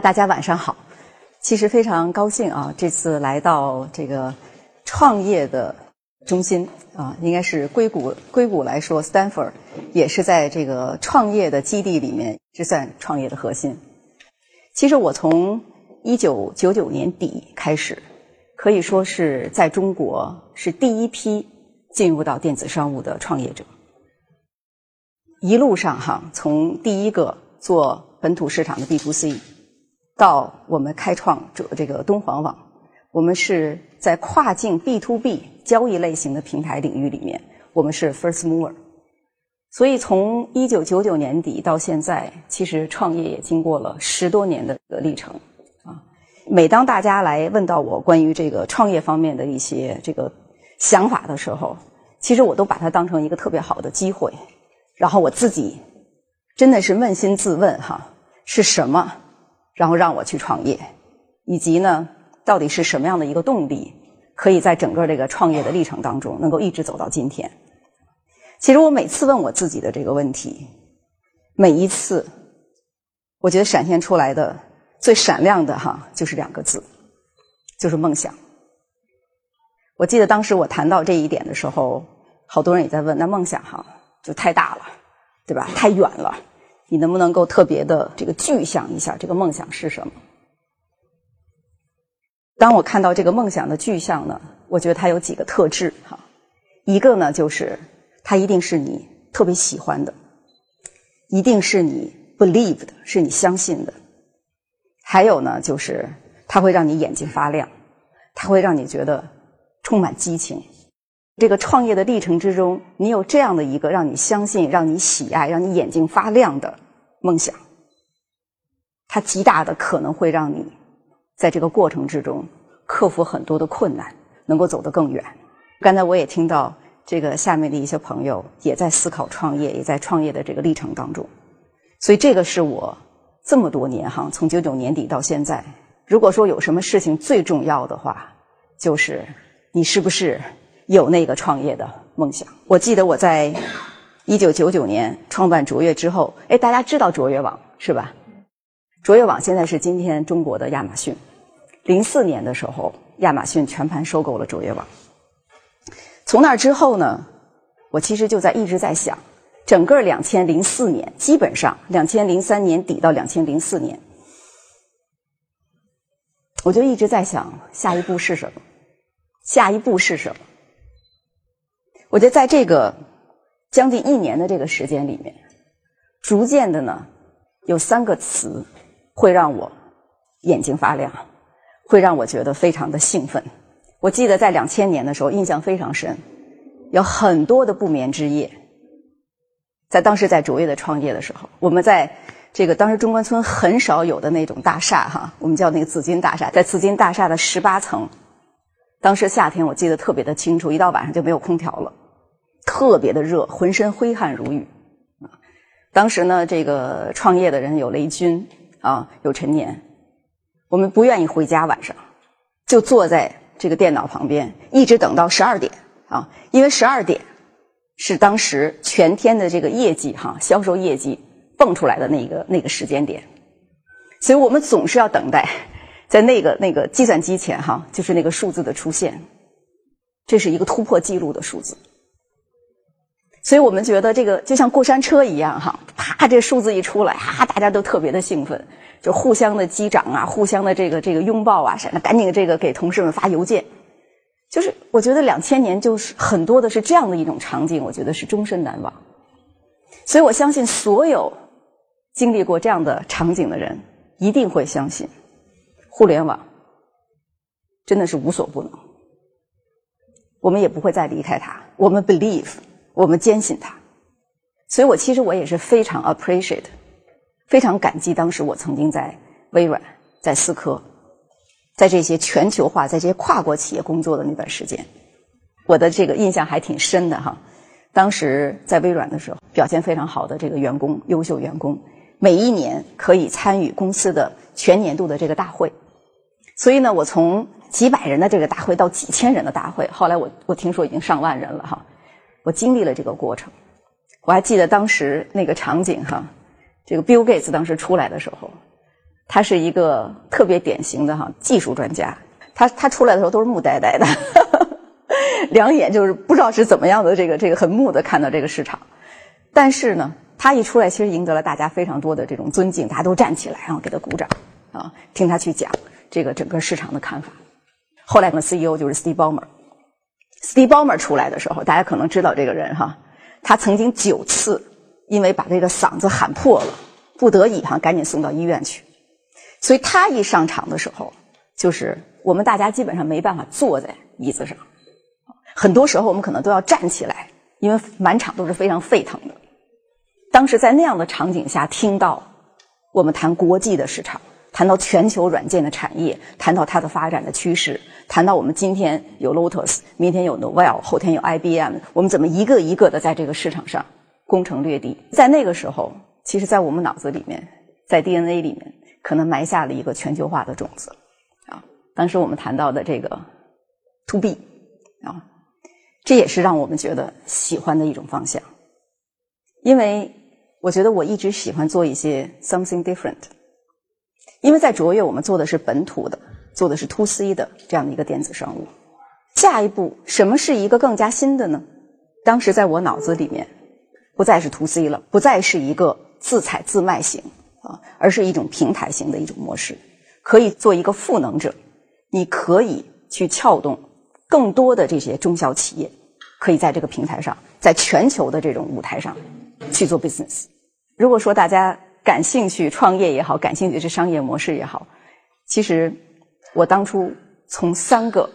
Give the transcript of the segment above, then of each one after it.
大家晚上好。其实非常高兴啊，这次来到这个创业的中心啊，应该是硅谷。硅谷来说，Stanford 也是在这个创业的基地里面，是算创业的核心。其实我从一九九九年底开始，可以说是在中国是第一批进入到电子商务的创业者。一路上哈，从第一个做本土市场的 B to C。到我们开创这这个敦煌网，我们是在跨境 B to B 交易类型的平台领域里面，我们是 first mover。所以从一九九九年底到现在，其实创业也经过了十多年的历程啊。每当大家来问到我关于这个创业方面的一些这个想法的时候，其实我都把它当成一个特别好的机会，然后我自己真的是扪心自问哈，是什么？然后让我去创业，以及呢，到底是什么样的一个动力，可以在整个这个创业的历程当中，能够一直走到今天？其实我每次问我自己的这个问题，每一次，我觉得闪现出来的最闪亮的哈，就是两个字，就是梦想。我记得当时我谈到这一点的时候，好多人也在问，那梦想哈就太大了，对吧？太远了。你能不能够特别的这个具象一下这个梦想是什么？当我看到这个梦想的具象呢，我觉得它有几个特质哈。一个呢就是它一定是你特别喜欢的，一定是你 believe 的，是你相信的。还有呢就是它会让你眼睛发亮，它会让你觉得充满激情。这个创业的历程之中，你有这样的一个让你相信、让你喜爱、让你眼睛发亮的梦想，它极大的可能会让你在这个过程之中克服很多的困难，能够走得更远。刚才我也听到这个下面的一些朋友也在思考创业，也在创业的这个历程当中，所以这个是我这么多年哈，从九九年底到现在，如果说有什么事情最重要的话，就是你是不是？有那个创业的梦想。我记得我在一九九九年创办卓越之后，哎，大家知道卓越网是吧？卓越网现在是今天中国的亚马逊。零四年的时候，亚马逊全盘收购了卓越网。从那之后呢，我其实就在一直在想，整个两千零四年，基本上两千零三年底到两千零四年，我就一直在想下一步是什么，下一步是什么。我觉得在这个将近一年的这个时间里面，逐渐的呢，有三个词会让我眼睛发亮，会让我觉得非常的兴奋。我记得在两千年的时候，印象非常深，有很多的不眠之夜。在当时在卓越的创业的时候，我们在这个当时中关村很少有的那种大厦哈，我们叫那个紫金大厦，在紫金大厦的十八层。当时夏天我记得特别的清楚，一到晚上就没有空调了，特别的热，浑身挥汗如雨。啊，当时呢，这个创业的人有雷军啊，有陈年，我们不愿意回家，晚上就坐在这个电脑旁边，一直等到十二点啊，因为十二点是当时全天的这个业绩哈，销售业绩蹦出来的那个那个时间点，所以我们总是要等待。在那个那个计算机前哈，就是那个数字的出现，这是一个突破记录的数字。所以我们觉得这个就像过山车一样哈，啪，这数字一出来，哈，大家都特别的兴奋，就互相的击掌啊，互相的这个这个拥抱啊，闪的赶紧这个给同事们发邮件。就是我觉得两千年就是很多的是这样的一种场景，我觉得是终身难忘。所以我相信所有经历过这样的场景的人，一定会相信。互联网真的是无所不能，我们也不会再离开它。我们 believe，我们坚信它。所以我其实我也是非常 appreciate，非常感激当时我曾经在微软、在思科、在这些全球化、在这些跨国企业工作的那段时间，我的这个印象还挺深的哈。当时在微软的时候，表现非常好的这个员工、优秀员工，每一年可以参与公司的全年度的这个大会。所以呢，我从几百人的这个大会到几千人的大会，后来我我听说已经上万人了哈。我经历了这个过程，我还记得当时那个场景哈，这个 Bill Gates 当时出来的时候，他是一个特别典型的哈技术专家。他他出来的时候都是木呆呆的，两眼就是不知道是怎么样的这个这个很木的看到这个市场。但是呢，他一出来，其实赢得了大家非常多的这种尊敬，大家都站起来，然后给他鼓掌啊，听他去讲这个整个市场的看法。后来呢，CEO 就是 Steve Ballmer。Steve Ballmer 出来的时候，大家可能知道这个人哈，他曾经九次因为把这个嗓子喊破了，不得已哈赶紧送到医院去。所以他一上场的时候，就是我们大家基本上没办法坐在椅子上，很多时候我们可能都要站起来，因为满场都是非常沸腾的。当时在那样的场景下，听到我们谈国际的市场，谈到全球软件的产业，谈到它的发展的趋势，谈到我们今天有 Lotus，明天有 n o v e l 后天有 IBM，我们怎么一个一个的在这个市场上攻城略地？在那个时候，其实，在我们脑子里面，在 DNA 里面，可能埋下了一个全球化的种子。啊当时我们谈到的这个 to B 啊，这也是让我们觉得喜欢的一种方向，因为我觉得我一直喜欢做一些 something different，因为在卓越我们做的是本土的，做的是 to C 的这样的一个电子商务。下一步什么是一个更加新的呢？当时在我脑子里面不再是 to C 了，不再是一个自采自卖型啊，而是一种平台型的一种模式，可以做一个赋能者。你可以去撬动更多的这些中小企业，可以在这个平台上，在全球的这种舞台上去做 business。如果说大家感兴趣创业也好，感兴趣是商业模式也好，其实我当初从三个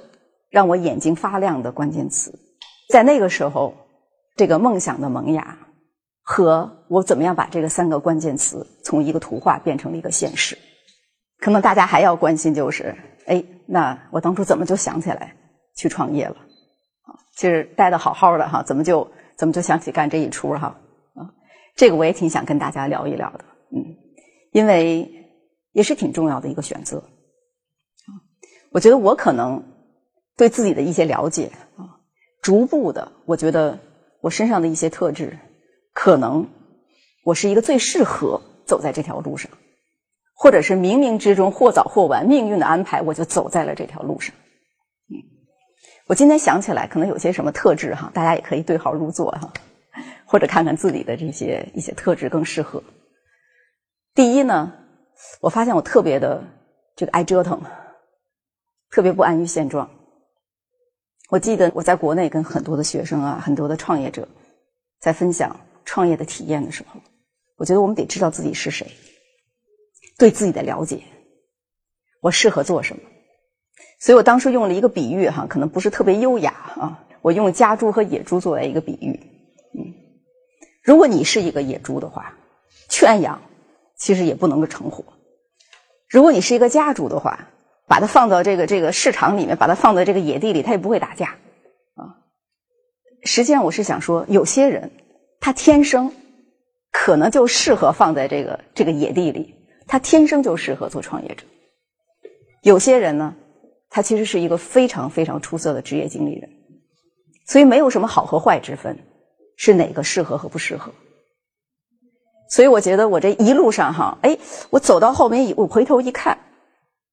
让我眼睛发亮的关键词，在那个时候，这个梦想的萌芽和我怎么样把这个三个关键词从一个图画变成了一个现实，可能大家还要关心就是。哎，那我当初怎么就想起来去创业了？啊，其实待的好好的哈，怎么就怎么就想起干这一出哈？啊，这个我也挺想跟大家聊一聊的，嗯，因为也是挺重要的一个选择。我觉得我可能对自己的一些了解啊，逐步的，我觉得我身上的一些特质，可能我是一个最适合走在这条路上。或者是冥冥之中或早或晚命运的安排，我就走在了这条路上。嗯，我今天想起来，可能有些什么特质哈，大家也可以对号入座哈，或者看看自己的这些一些特质更适合。第一呢，我发现我特别的这个爱折腾，特别不安于现状。我记得我在国内跟很多的学生啊，很多的创业者在分享创业的体验的时候，我觉得我们得知道自己是谁。对自己的了解，我适合做什么？所以我当时用了一个比喻哈，可能不是特别优雅啊。我用家猪和野猪作为一个比喻，嗯，如果你是一个野猪的话，圈养其实也不能够成活；如果你是一个家猪的话，把它放到这个这个市场里面，把它放在这个野地里，它也不会打架啊。实际上，我是想说，有些人他天生可能就适合放在这个这个野地里。他天生就适合做创业者。有些人呢，他其实是一个非常非常出色的职业经理人，所以没有什么好和坏之分，是哪个适合和不适合。所以我觉得我这一路上哈，哎，我走到后面，我回头一看，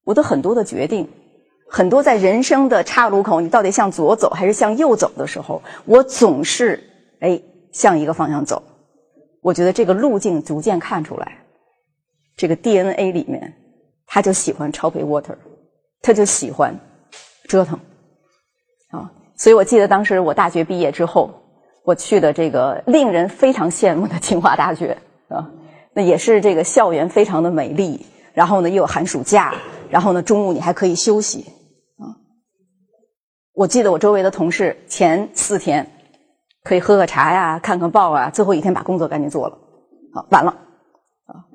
我的很多的决定，很多在人生的岔路口，你到底向左走还是向右走的时候，我总是哎向一个方向走。我觉得这个路径逐渐看出来。这个 DNA 里面，他就喜欢超配 water，他就喜欢折腾啊。所以我记得当时我大学毕业之后，我去的这个令人非常羡慕的清华大学啊，那也是这个校园非常的美丽，然后呢又有寒暑假，然后呢中午你还可以休息啊。我记得我周围的同事前四天可以喝个茶呀，看看报啊，最后一天把工作赶紧做了，好完了。啊，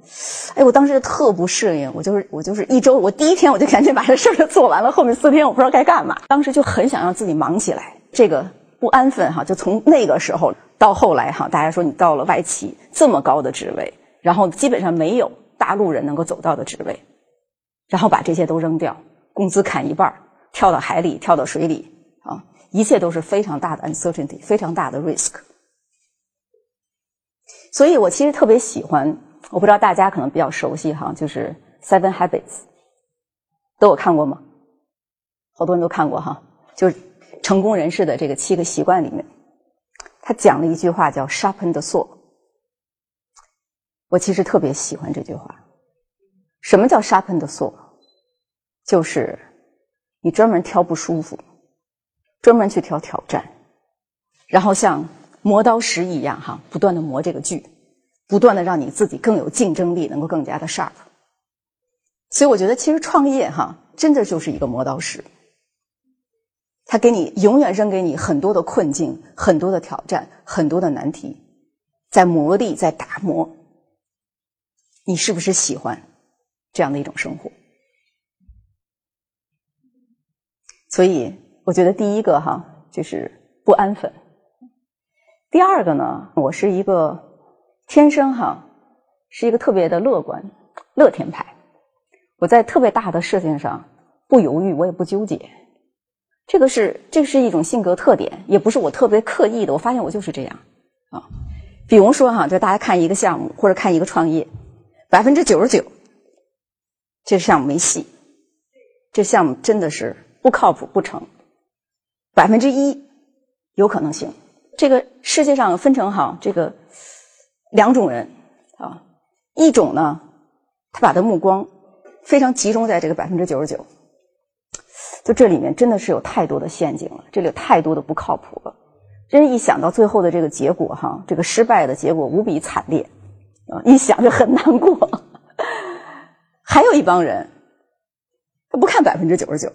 哎，我当时特不适应，我就是我就是一周，我第一天我就赶紧把这事儿做完了，后面四天我不知道该干嘛。当时就很想让自己忙起来，这个不安分哈，就从那个时候到后来哈，大家说你到了外企这么高的职位，然后基本上没有大陆人能够走到的职位，然后把这些都扔掉，工资砍一半，跳到海里，跳到水里啊，一切都是非常大的 uncertainty，非常大的 risk。所以我其实特别喜欢。我不知道大家可能比较熟悉哈，就是 Seven Habits》，都有看过吗？好多人都看过哈，就是成功人士的这个七个习惯里面，他讲了一句话叫 “sharpen the saw”。我其实特别喜欢这句话。什么叫 “sharpen the saw”？就是你专门挑不舒服，专门去挑挑战，然后像磨刀石一样哈，不断的磨这个锯，不断的让你自己更有竞争力，能够更加的 sharp。所以我觉得，其实创业哈，真的就是一个磨刀石。他给你永远扔给你很多的困境、很多的挑战、很多的难题，在磨砺、在打磨。你是不是喜欢这样的一种生活？所以，我觉得第一个哈就是不安分。第二个呢，我是一个天生哈是一个特别的乐观、乐天派。我在特别大的事情上不犹豫，我也不纠结。这个是，这是一种性格特点，也不是我特别刻意的。我发现我就是这样啊。比如说哈，就大家看一个项目或者看一个创业，百分之九十九，这项目没戏，这项目真的是不靠谱不成。百分之一有可能行。这个世界上分成哈这个两种人啊，一种呢，他把他目光非常集中在这个百分之九十九。就这里面真的是有太多的陷阱了，这里有太多的不靠谱了。真一想到最后的这个结果，哈，这个失败的结果无比惨烈，啊，一想就很难过。还有一帮人，他不看百分之九十九，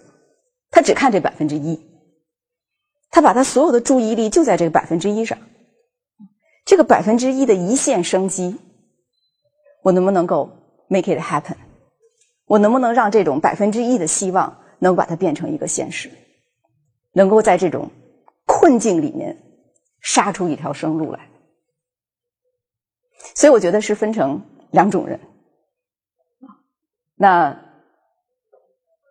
他只看这百分之一，他把他所有的注意力就在这个百分之一上，这个百分之一的一线生机，我能不能够 make it happen？我能不能让这种百分之一的希望？能把它变成一个现实，能够在这种困境里面杀出一条生路来，所以我觉得是分成两种人。那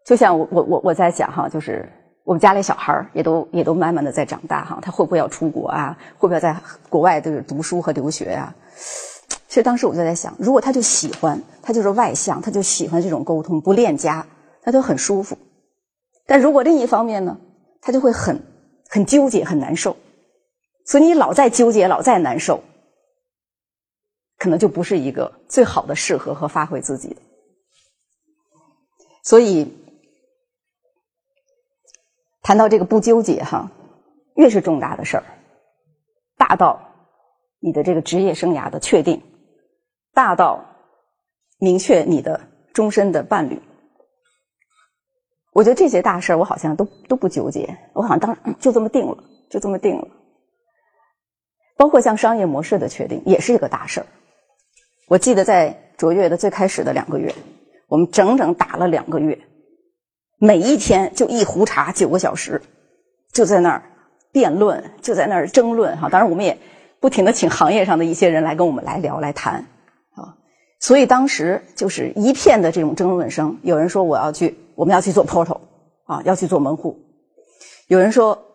就像我我我我在想哈，就是我们家里小孩儿也都也都慢慢的在长大哈，他会不会要出国啊？会不会在国外就是读书和留学呀？其实当时我就在想，如果他就喜欢，他就是外向，他就喜欢这种沟通，不恋家，他就很舒服。但如果另一方面呢，他就会很很纠结、很难受，所以你老在纠结、老在难受，可能就不是一个最好的适合和发挥自己的。所以谈到这个不纠结哈，越是重大的事儿，大到你的这个职业生涯的确定，大到明确你的终身的伴侣。我觉得这些大事儿，我好像都都不纠结，我好像当就这么定了，就这么定了。包括像商业模式的确定，也是一个大事儿。我记得在卓越的最开始的两个月，我们整整打了两个月，每一天就一壶茶九个小时，就在那儿辩论，就在那儿争论哈。当然，我们也不停的请行业上的一些人来跟我们来聊来谈。所以当时就是一片的这种争论声，有人说我要去。我们要去做 portal 啊，要去做门户。有人说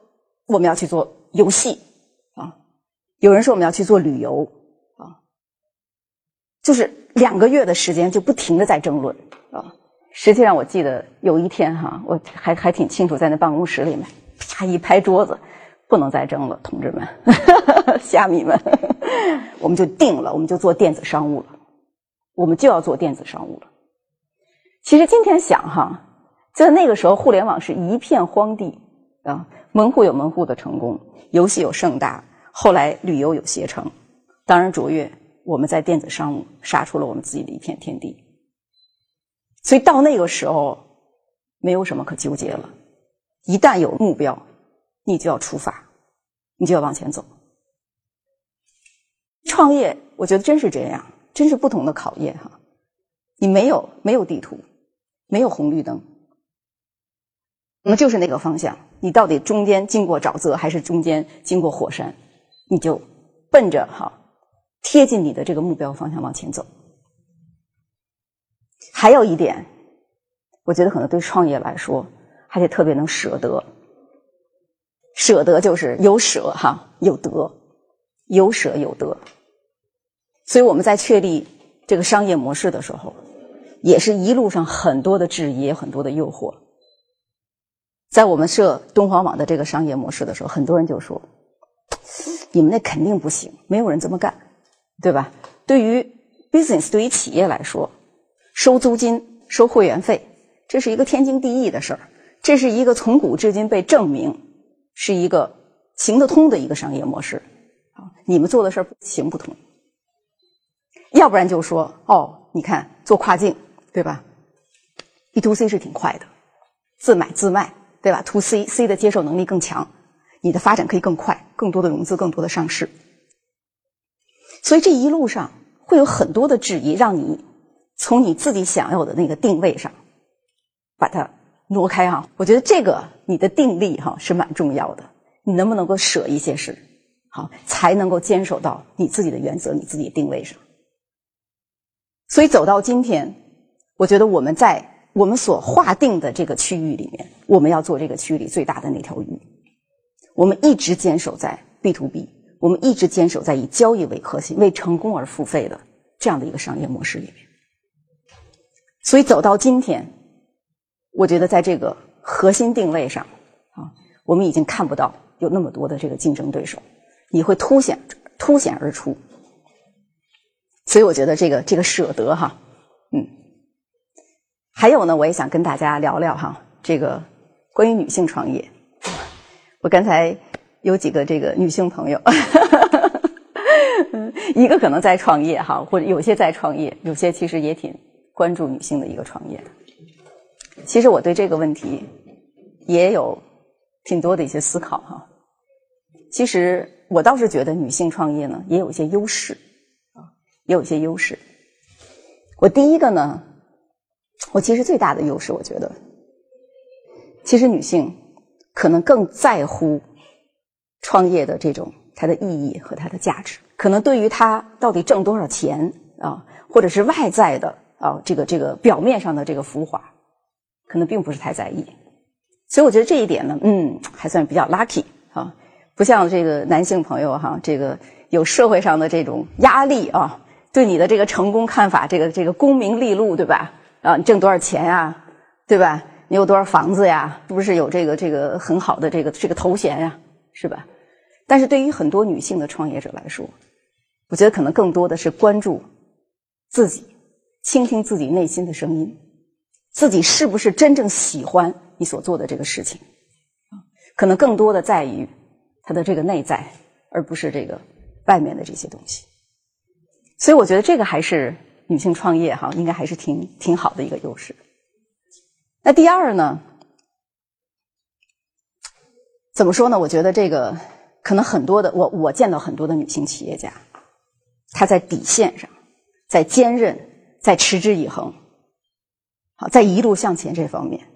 我们要去做游戏啊，有人说我们要去做旅游啊，就是两个月的时间就不停的在争论啊。实际上我记得有一天哈，我还还挺清楚，在那办公室里面，啪一拍桌子，不能再争了，同志们，虾米们，我们就定了，我们就做电子商务了，我们就要做电子商务了。其实今天想哈。在那个时候，互联网是一片荒地啊，门户有门户的成功，游戏有盛大，后来旅游有携程，当然卓越，我们在电子商务杀出了我们自己的一片天地。所以到那个时候，没有什么可纠结了。一旦有目标，你就要出发，你就要往前走。创业，我觉得真是这样，真是不同的考验哈。你没有没有地图，没有红绿灯。那么就是那个方向，你到底中间经过沼泽还是中间经过火山，你就奔着哈贴近你的这个目标方向往前走。还有一点，我觉得可能对创业来说还得特别能舍得，舍得就是有舍哈有得，有舍有得。所以我们在确立这个商业模式的时候，也是一路上很多的质疑，很多的诱惑。在我们设东煌网的这个商业模式的时候，很多人就说：“你们那肯定不行，没有人这么干，对吧？”对于 business，对于企业来说，收租金、收会员费，这是一个天经地义的事儿，这是一个从古至今被证明是一个行得通的一个商业模式。啊，你们做的事儿行不通。要不然就说：“哦，你看做跨境，对吧？B to C 是挺快的，自买自卖。”对吧？To C C 的接受能力更强，你的发展可以更快，更多的融资，更多的上市。所以这一路上会有很多的质疑，让你从你自己想要的那个定位上把它挪开哈。我觉得这个你的定力哈是蛮重要的，你能不能够舍一些事，好才能够坚守到你自己的原则、你自己的定位上。所以走到今天，我觉得我们在。我们所划定的这个区域里面，我们要做这个区域里最大的那条鱼。我们一直坚守在 B to B，我们一直坚守在以交易为核心、为成功而付费的这样的一个商业模式里面。所以走到今天，我觉得在这个核心定位上啊，我们已经看不到有那么多的这个竞争对手，你会凸显凸显而出。所以我觉得这个这个舍得哈，嗯。还有呢，我也想跟大家聊聊哈，这个关于女性创业。我刚才有几个这个女性朋友，一个可能在创业哈，或者有些在创业，有些其实也挺关注女性的一个创业。其实我对这个问题也有挺多的一些思考哈。其实我倒是觉得女性创业呢也有一些优势，也有一些优势。我第一个呢。我其实最大的优势，我觉得，其实女性可能更在乎创业的这种它的意义和它的价值，可能对于她到底挣多少钱啊，或者是外在的啊这个这个表面上的这个浮华，可能并不是太在意。所以我觉得这一点呢，嗯，还算比较 lucky 啊，不像这个男性朋友哈，这个有社会上的这种压力啊，对你的这个成功看法，这个这个功名利禄，对吧？啊，你挣多少钱呀？对吧？你有多少房子呀？是不是有这个这个很好的这个这个头衔呀？是吧？但是对于很多女性的创业者来说，我觉得可能更多的是关注自己，倾听自己内心的声音，自己是不是真正喜欢你所做的这个事情？可能更多的在于他的这个内在，而不是这个外面的这些东西。所以我觉得这个还是。女性创业哈，应该还是挺挺好的一个优势。那第二呢？怎么说呢？我觉得这个可能很多的，我我见到很多的女性企业家，她在底线上，在坚韧，在持之以恒，好，在一路向前这方面，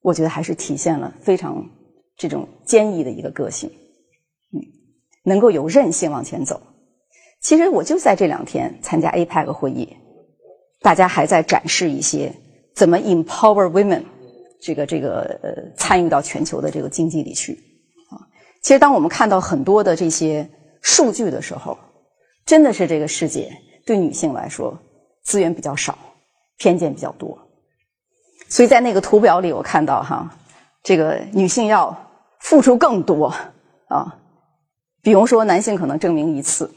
我觉得还是体现了非常这种坚毅的一个个性，嗯，能够有韧性往前走。其实我就在这两天参加 APEC 会议。大家还在展示一些怎么 empower women，这个这个呃参与到全球的这个经济里去啊。其实当我们看到很多的这些数据的时候，真的是这个世界对女性来说资源比较少，偏见比较多。所以在那个图表里，我看到哈，这个女性要付出更多啊。比如说，男性可能证明一次，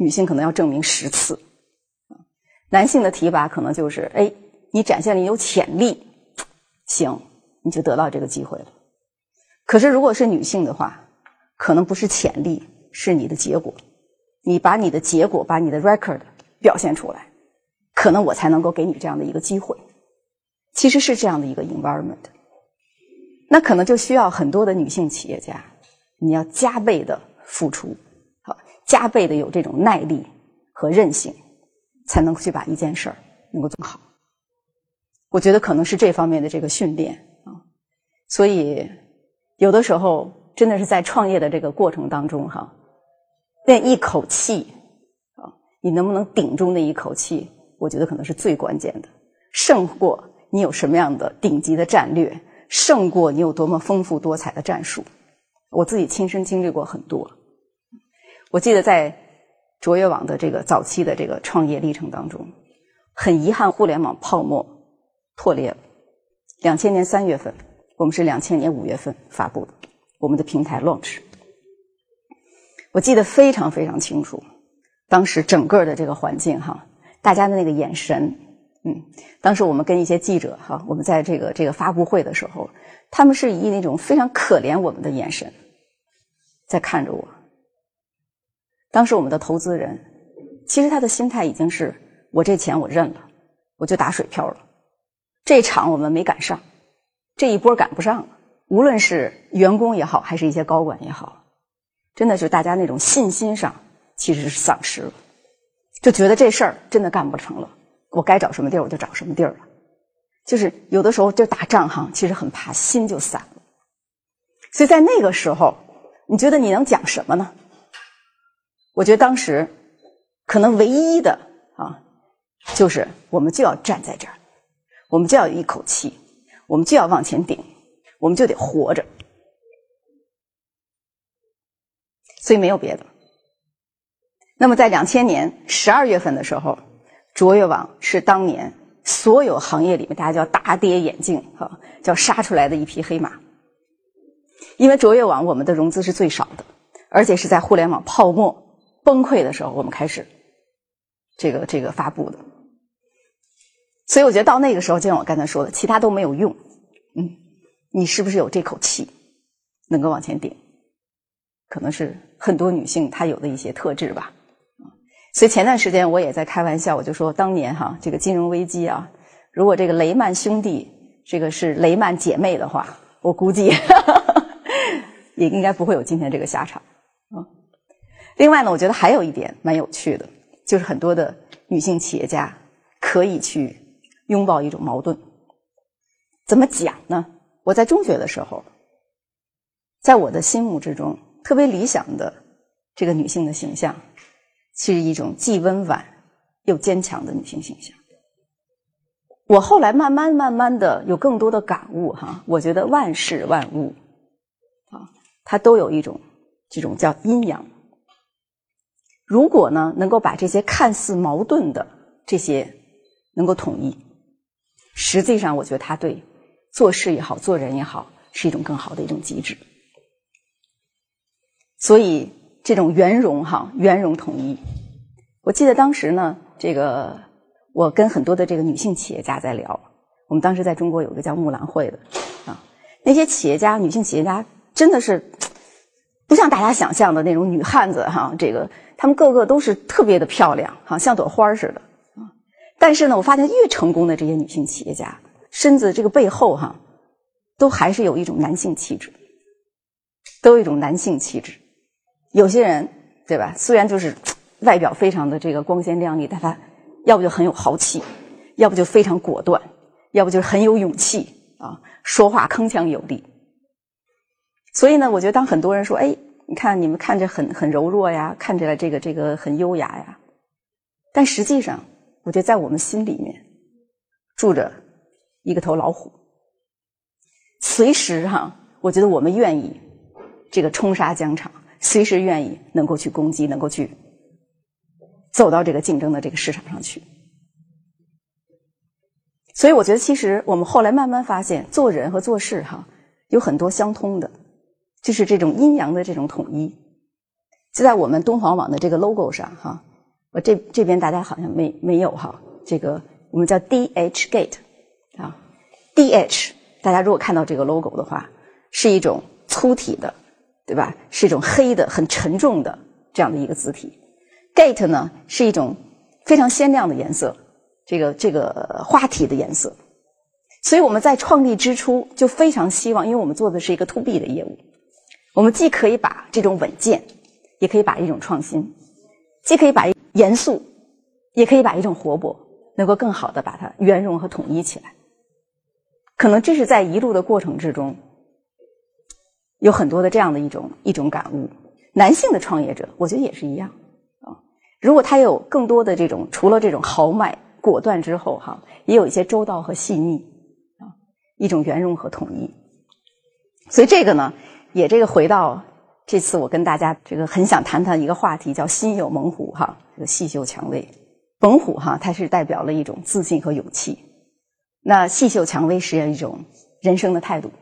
女性可能要证明十次。男性的提拔可能就是，哎，你展现了你有潜力，行，你就得到这个机会了。可是如果是女性的话，可能不是潜力，是你的结果。你把你的结果，把你的 record 表现出来，可能我才能够给你这样的一个机会。其实是这样的一个 environment，那可能就需要很多的女性企业家，你要加倍的付出，加倍的有这种耐力和韧性。才能去把一件事儿能够做好，我觉得可能是这方面的这个训练啊，所以有的时候真的是在创业的这个过程当中哈，那一口气啊，你能不能顶住那一口气？我觉得可能是最关键的，胜过你有什么样的顶级的战略，胜过你有多么丰富多彩的战术。我自己亲身经历过很多，我记得在。卓越网的这个早期的这个创业历程当中，很遗憾，互联网泡沫破裂了。两千年三月份，我们是两千年五月份发布的我们的平台 launch。我记得非常非常清楚，当时整个的这个环境哈，大家的那个眼神，嗯，当时我们跟一些记者哈，我们在这个这个发布会的时候，他们是以那种非常可怜我们的眼神在看着我。当时我们的投资人，其实他的心态已经是：我这钱我认了，我就打水漂了。这场我们没赶上，这一波赶不上了。无论是员工也好，还是一些高管也好，真的是大家那种信心上其实是丧失了，就觉得这事儿真的干不成了。我该找什么地儿我就找什么地儿了。就是有的时候就打仗哈，其实很怕心就散了。所以在那个时候，你觉得你能讲什么呢？我觉得当时可能唯一的啊，就是我们就要站在这儿。我们就要有一口气，我们就要往前顶，我们就得活着，所以没有别的。那么在两千年十二月份的时候，卓越网是当年所有行业里面大家叫大跌眼镜哈，叫杀出来的一匹黑马。因为卓越网我们的融资是最少的，而且是在互联网泡沫崩溃的时候我们开始这个这个发布的。所以我觉得到那个时候，就像我刚才说的，其他都没有用。嗯，你是不是有这口气，能够往前顶？可能是很多女性她有的一些特质吧。所以前段时间我也在开玩笑，我就说当年哈这个金融危机啊，如果这个雷曼兄弟这个是雷曼姐妹的话，我估计 也应该不会有今天这个下场。另外呢，我觉得还有一点蛮有趣的，就是很多的女性企业家可以去。拥抱一种矛盾，怎么讲呢？我在中学的时候，在我的心目之中，特别理想的这个女性的形象，是一种既温婉又坚强的女性形象。我后来慢慢慢慢的有更多的感悟，哈，我觉得万事万物啊，它都有一种这种叫阴阳。如果呢，能够把这些看似矛盾的这些能够统一。实际上，我觉得他对做事也好，做人也好，是一种更好的一种机制。所以，这种圆融哈，圆融统一。我记得当时呢，这个我跟很多的这个女性企业家在聊。我们当时在中国有个叫木兰会的啊，那些企业家，女性企业家真的是不像大家想象的那种女汉子哈，这个她们个个都是特别的漂亮，哈，像朵花似的啊。但是呢，我发现越成功的这些女性企业家，身子这个背后哈，都还是有一种男性气质，都有一种男性气质。有些人对吧？虽然就是外表非常的这个光鲜亮丽，但他要不就很有豪气，要不就非常果断，要不就是很有勇气啊，说话铿锵有力。所以呢，我觉得当很多人说：“哎，你看你们看着很很柔弱呀，看着这个这个很优雅呀。”但实际上。我觉得在我们心里面住着一个头老虎，随时哈，我觉得我们愿意这个冲杀疆场，随时愿意能够去攻击，能够去走到这个竞争的这个市场上去。所以我觉得，其实我们后来慢慢发现，做人和做事哈有很多相通的，就是这种阴阳的这种统一，就在我们敦煌网的这个 logo 上哈。我这这边大家好像没没有哈，这个我们叫 D H Gate 啊，D H 大家如果看到这个 logo 的话，是一种粗体的，对吧？是一种黑的、很沉重的这样的一个字体。Gate 呢是一种非常鲜亮的颜色，这个这个花体的颜色。所以我们在创立之初就非常希望，因为我们做的是一个 To B 的业务，我们既可以把这种稳健，也可以把一种创新，既可以把。严肃，也可以把一种活泼，能够更好的把它圆融和统一起来。可能这是在一路的过程之中，有很多的这样的一种一种感悟。男性的创业者，我觉得也是一样啊。如果他有更多的这种，除了这种豪迈果断之后，哈，也有一些周到和细腻啊，一种圆融和统一。所以这个呢，也这个回到。这次我跟大家这个很想谈谈一个话题，叫“心有猛虎”哈，这个细嗅蔷薇。猛虎哈，它是代表了一种自信和勇气；那细嗅蔷薇是一种人生的态度，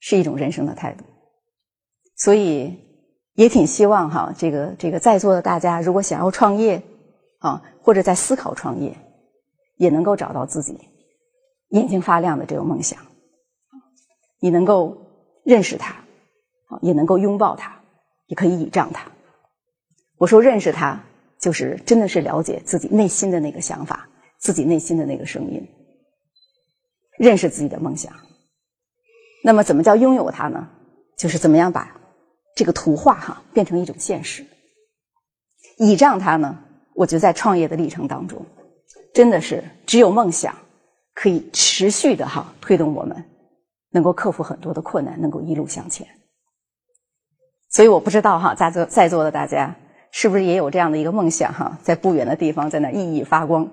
是一种人生的态度。所以也挺希望哈，这个这个在座的大家，如果想要创业啊，或者在思考创业，也能够找到自己眼睛发亮的这个梦想，你能够认识它，也能够拥抱它，也可以倚仗它。我说认识它。就是真的是了解自己内心的那个想法，自己内心的那个声音，认识自己的梦想。那么，怎么叫拥有它呢？就是怎么样把这个图画哈变成一种现实。倚仗它呢？我觉得在创业的历程当中，真的是只有梦想可以持续的哈推动我们能够克服很多的困难，能够一路向前。所以我不知道哈，在座在座的大家。是不是也有这样的一个梦想哈，在不远的地方，在那熠熠发光？